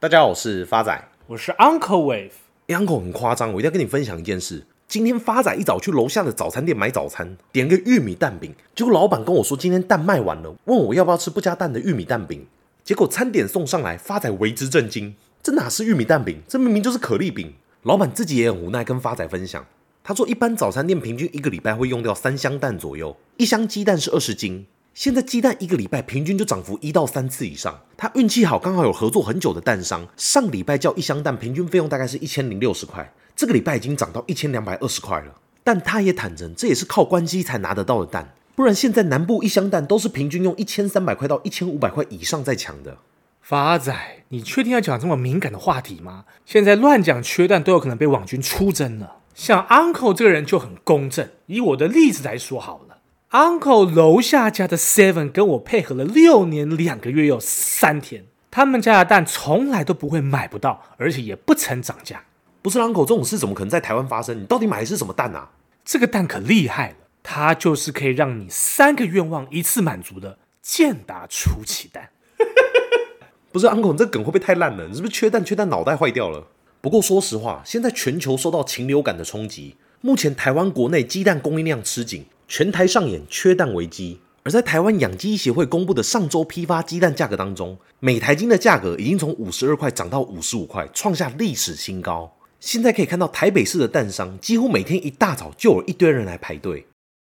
大家好，我是发仔，我是 Uncle Wave。欸，Uncle 很夸张，我一定要跟你分享一件事。今天发仔一早去楼下的早餐店买早餐，点个玉米蛋饼，结果老板跟我说今天蛋卖完了，问我要不要吃不加蛋的玉米蛋饼。结果餐点送上来，发仔为之震惊，这哪是玉米蛋饼？这明明就是可丽饼。老板自己也很无奈，跟发仔分享，他说一般早餐店平均一个礼拜会用掉三箱蛋左右，一箱鸡蛋是二十斤。现在鸡蛋一个礼拜平均就涨幅一到三次以上，他运气好，刚好有合作很久的蛋商，上礼拜叫一箱蛋平均费用大概是一千零六十块，这个礼拜已经涨到一千两百二十块了。但他也坦诚，这也是靠关机才拿得到的蛋，不然现在南部一箱蛋都是平均用一千三百块到一千五百块以上在抢的。发仔，你确定要讲这么敏感的话题吗？现在乱讲缺蛋都有可能被网军出征了。像 Uncle 这个人就很公正，以我的例子来说好了。Uncle 楼下家的 Seven 跟我配合了六年两个月又三天，他们家的蛋从来都不会买不到，而且也不曾涨价。不是 Uncle，这种事怎么可能在台湾发生？你到底买的是什么蛋啊？这个蛋可厉害了，它就是可以让你三个愿望一次满足的健达出奇蛋。不是 Uncle，你这梗会不会太烂了？你是不是缺蛋缺蛋脑袋坏掉了？不过说实话，现在全球受到禽流感的冲击，目前台湾国内鸡蛋供应量吃紧。全台上演缺蛋危机，而在台湾养鸡协会公布的上周批发鸡蛋价格当中，每台斤的价格已经从五十二块涨到五十五块，创下历史新高。现在可以看到台北市的蛋商几乎每天一大早就有一堆人来排队。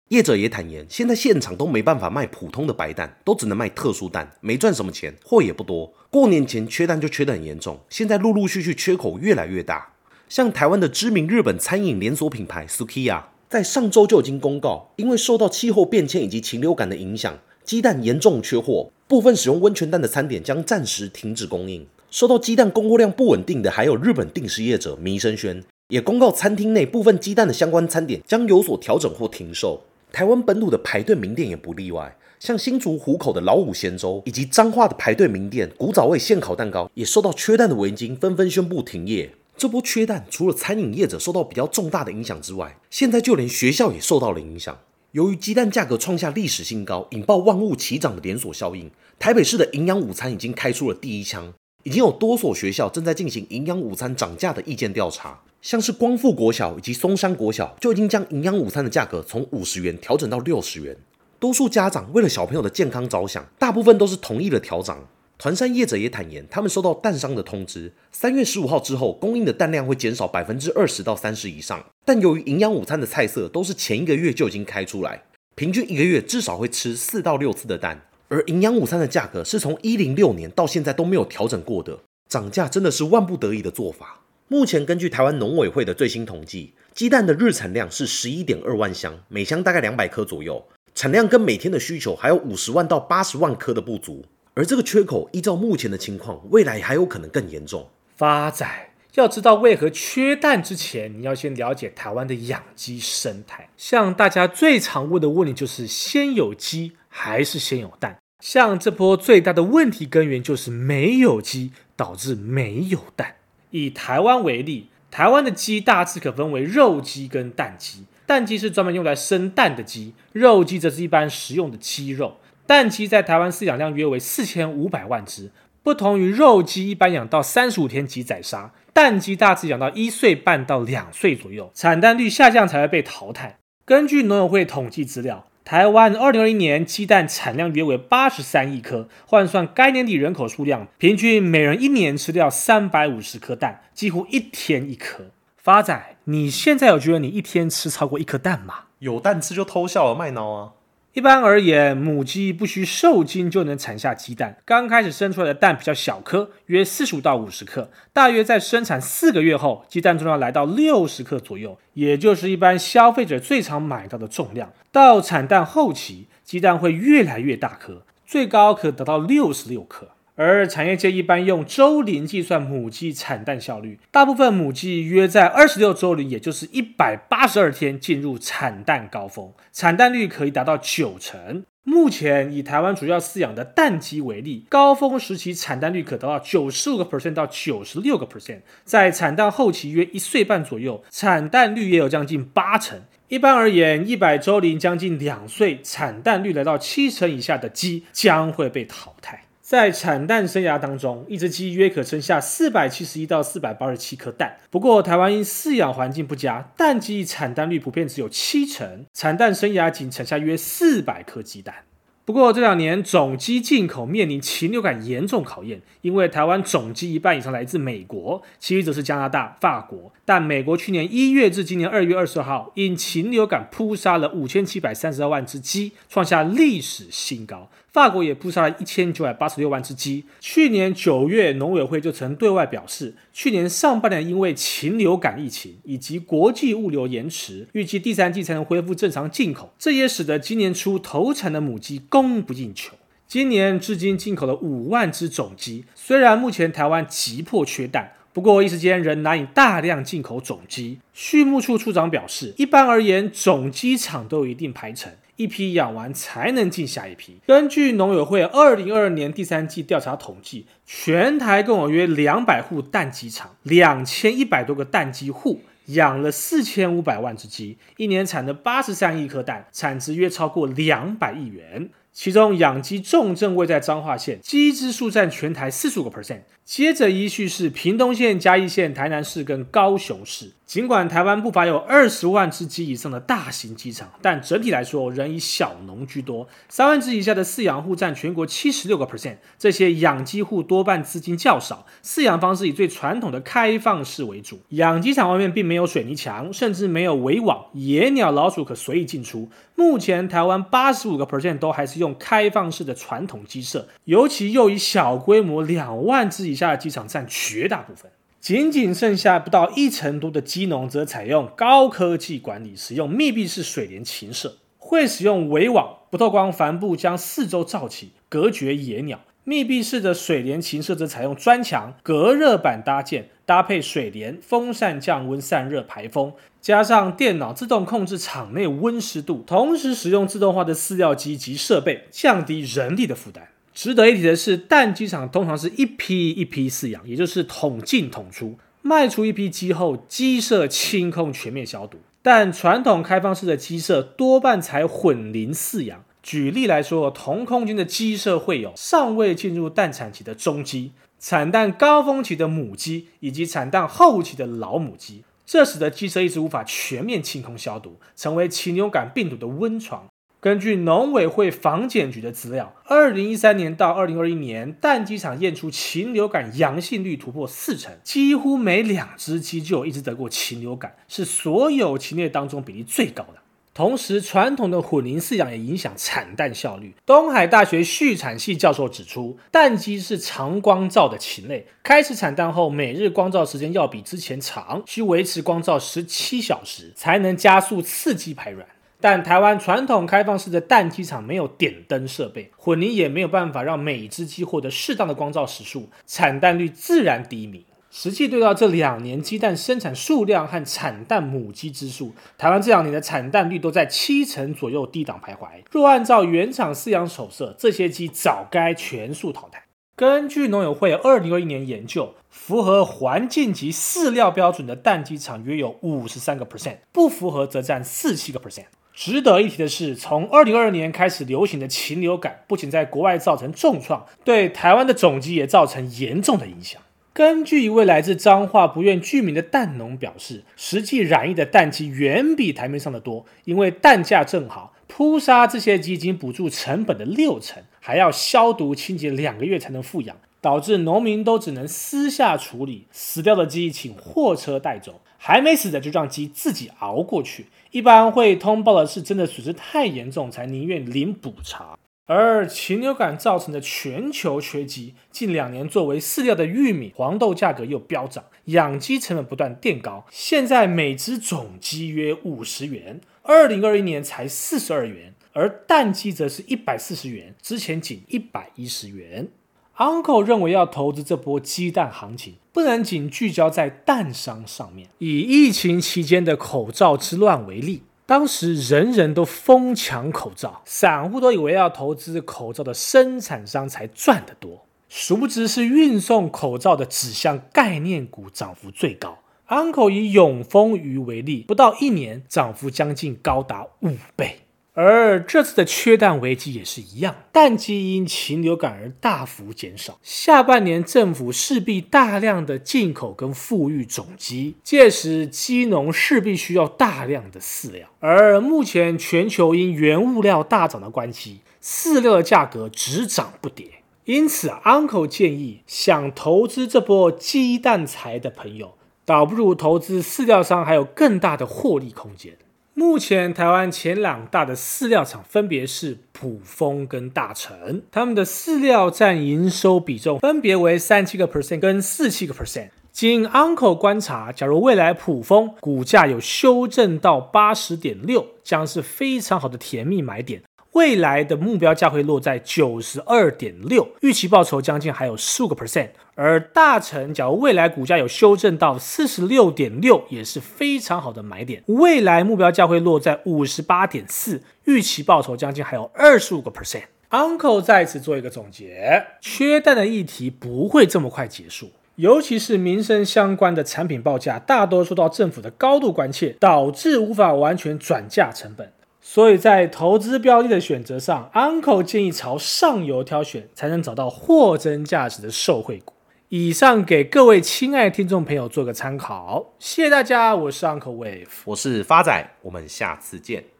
业者也坦言，现在现场都没办法卖普通的白蛋，都只能卖特殊蛋，没赚什么钱，货也不多。过年前缺蛋就缺得很严重，现在陆陆续续缺口越来越大。像台湾的知名日本餐饮连锁品牌 Sukia。在上周就已经公告，因为受到气候变迁以及禽流感的影响，鸡蛋严重缺货，部分使用温泉蛋的餐点将暂时停止供应。受到鸡蛋供货量不稳定的，还有日本定食业者弥生轩，也公告餐厅内部分鸡蛋的相关餐点将有所调整或停售。台湾本土的排队名店也不例外，像新竹湖口的老五咸粥，以及彰化的排队名店古早味现烤蛋糕，也受到缺蛋的危机，纷纷宣布停业。这波缺蛋，除了餐饮业者受到比较重大的影响之外，现在就连学校也受到了影响。由于鸡蛋价格创下历史新高，引爆万物齐涨的连锁效应，台北市的营养午餐已经开出了第一枪，已经有多所学校正在进行营养午餐涨价的意见调查。像是光复国小以及松山国小，就已经将营养午餐的价格从五十元调整到六十元。多数家长为了小朋友的健康着想，大部分都是同意了调涨。团山业者也坦言，他们收到蛋商的通知，三月十五号之后供应的蛋量会减少百分之二十到三十以上。但由于营养午餐的菜色都是前一个月就已经开出来，平均一个月至少会吃四到六次的蛋。而营养午餐的价格是从一零六年到现在都没有调整过的，涨价真的是万不得已的做法。目前根据台湾农委会的最新统计，鸡蛋的日产量是十一点二万箱，每箱大概两百颗左右，产量跟每天的需求还有五十万到八十万颗的不足。而这个缺口，依照目前的情况，未来还有可能更严重。发仔，要知道为何缺蛋之前，你要先了解台湾的养鸡生态。像大家最常问的问题就是：先有鸡还是先有蛋？像这波最大的问题根源就是没有鸡，导致没有蛋。以台湾为例，台湾的鸡大致可分为肉鸡跟蛋鸡。蛋鸡是专门用来生蛋的鸡，肉鸡则是一般食用的鸡肉。蛋鸡在台湾饲养量约为四千五百万只，不同于肉鸡一般养到三十五天即宰杀，蛋鸡大致养到一岁半到两岁左右，产蛋率下降才会被淘汰。根据农委会统计资料，台湾二零二一年鸡蛋产量约为八十三亿颗，换算该年底人口数量，平均每人一年吃掉三百五十颗蛋，几乎一天一颗。发仔，你现在有觉得你一天吃超过一颗蛋吗？有蛋吃就偷笑了，卖脑啊！一般而言，母鸡不需受精就能产下鸡蛋。刚开始生出来的蛋比较小颗，约四十五到五十克。大约在生产四个月后，鸡蛋重量来到六十克左右，也就是一般消费者最常买到的重量。到产蛋后期，鸡蛋会越来越大颗，最高可达到六十六克。而产业界一般用周龄计算母鸡产蛋效率，大部分母鸡约在二十六周龄，也就是一百八十二天进入产蛋高峰，产蛋率可以达到九成。目前以台湾主要饲养的蛋鸡为例，高峰时期产蛋率可达到九十五个 percent 到九十六个 percent，在产蛋后期约一岁半左右，产蛋率也有将近八成。一般而言，一百周龄将近两岁，产蛋率来到七成以下的鸡将会被淘汰。在产蛋生涯当中，一只鸡约可生下四百七十一到四百八十七颗蛋。不过，台湾因饲养环境不佳，蛋鸡产蛋率普遍只有七成，产蛋生涯仅产下约四百颗鸡蛋。不过这两年种鸡进口面临禽流感严重考验，因为台湾种鸡一半以上来自美国，其余则是加拿大、法国。但美国去年一月至今年二月二十号，因禽流感扑杀了五千七百三十二万只鸡，创下历史新高。法国也扑杀了一千九百八十六万只鸡。去年九月，农委会就曾对外表示，去年上半年因为禽流感疫情以及国际物流延迟，预计第三季才能恢复正常进口。这也使得今年初投产的母鸡供不应求。今年至今进口了五万只种鸡，虽然目前台湾急迫缺蛋，不过一时间仍难以大量进口种鸡。畜牧处处长表示，一般而言，种鸡场都有一定排程。一批养完才能进下一批。根据农友会二零二二年第三季调查统计，全台共有约两百户蛋鸡场，两千一百多个蛋鸡户，养了四千五百万只鸡，一年产了八十三亿颗蛋，产值约超过两百亿元。其中养鸡重镇位在彰化县，鸡只数占全台四十五个 percent。接着依序是屏东县、嘉义县、台南市跟高雄市。尽管台湾不乏有二十万只鸡以上的大型鸡场，但整体来说仍以小农居多。三万只以下的饲养户占全国七十六个 percent。这些养鸡户多半资金较少，饲养方式以最传统的开放式为主。养鸡场外面并没有水泥墙，甚至没有围网，野鸟、老鼠可随意进出。目前台湾八十五个 percent 都还是用开放式的传统机舍，尤其又以小规模两万只以下的机场占绝大部分。仅仅剩下不到一成多的鸡农则采用高科技管理，使用密闭式水帘禽舍，会使用围网、不透光帆布将四周罩起，隔绝野鸟。密闭式的水帘禽舍则采用砖墙、隔热板搭建，搭配水帘、风扇降温散热排风，加上电脑自动控制场内温湿度，同时使用自动化的饲料机及设备，降低人力的负担。值得一提的是，蛋鸡场通常是一批一批饲养，也就是统进统出，卖出一批鸡后，鸡舍清空全面消毒。但传统开放式的鸡舍多半采混龄饲养。举例来说，同空间的鸡舍会有尚未进入蛋产期的中鸡、产蛋高峰期的母鸡以及产蛋后期的老母鸡，这使得鸡舍一直无法全面清空消毒，成为禽流感病毒的温床。根据农委会防检局的资料，二零一三年到二零二一年，蛋鸡场验出禽流感阳性率突破四成，几乎每两只鸡就有一只得过禽流感，是所有禽类当中比例最高的。同时，传统的混龄饲养也影响产蛋效率。东海大学畜产系教授指出，蛋鸡是长光照的禽类，开始产蛋后，每日光照时间要比之前长，需维持光照十七小时，才能加速刺激排卵。但台湾传统开放式的蛋鸡场没有点灯设备，混龄也没有办法让每只鸡获得适当的光照时数，产蛋率自然低迷。实际对照这两年鸡蛋生产数量和产蛋母鸡只数，台湾这两年的产蛋率都在七成左右低档徘徊。若按照原厂饲养手册，这些鸡早该全数淘汰。根据农委会二零二一年研究，符合环境及饲料标准的蛋鸡场约有五十三个 percent，不符合则占四七个 percent。值得一提的是，从二零二二年开始流行的禽流感，不仅在国外造成重创，对台湾的种鸡也造成严重的影响。根据一位来自彰化不愿具名的蛋农表示，实际染疫的蛋鸡远比台面上的多，因为蛋价正好，扑杀这些鸡仅补助成本的六成，还要消毒清洁两个月才能复养，导致农民都只能私下处理，死掉的鸡请货车带走，还没死的就让鸡自己熬过去。一般会通报的是真的损失太严重，才宁愿领补偿。而禽流感造成的全球缺鸡，近两年作为饲料的玉米、黄豆价格又飙涨，养鸡成本不断垫高。现在每只种鸡约五十元，二零二一年才四十二元，而蛋鸡则是一百四十元，之前仅一百一十元。Uncle 认为要投资这波鸡蛋行情，不能仅聚焦在蛋商上面。以疫情期间的口罩之乱为例。当时人人都疯抢口罩，散户都以为要投资口罩的生产商才赚得多，殊不知是运送口罩的指向概念股涨幅最高。Uncle 以永丰余为例，不到一年涨幅将近高达五倍。而这次的缺蛋危机也是一样，蛋鸡因禽流感而大幅减少。下半年政府势必大量的进口跟富裕种鸡，届时鸡农势必需要大量的饲料。而目前全球因原物料大涨的关系，饲料的价格只涨不跌。因此，Uncle 建议想投资这波鸡蛋财的朋友，倒不如投资饲料商，还有更大的获利空间。目前台湾前两大的饲料厂分别是普丰跟大成，他们的饲料占营收比重分别为三七个 percent 跟四七个 percent。经 Uncle 观察，假如未来普丰股价有修正到八十点六，将是非常好的甜蜜买点。未来的目标价会落在九十二点六，预期报酬将近还有十五个 percent。而大成，假如未来股价有修正到四十六点六，也是非常好的买点。未来目标价会落在五十八点四，预期报酬将近还有二十五个 percent。Uncle 再此做一个总结：缺蛋的议题不会这么快结束，尤其是民生相关的产品报价，大多受到政府的高度关切，导致无法完全转嫁成本。所以在投资标的的选择上，Uncle 建议朝上游挑选，才能找到货真价实的受惠股。以上给各位亲爱的听众朋友做个参考，谢谢大家，我是 Uncle Wave，我是发仔，我们下次见。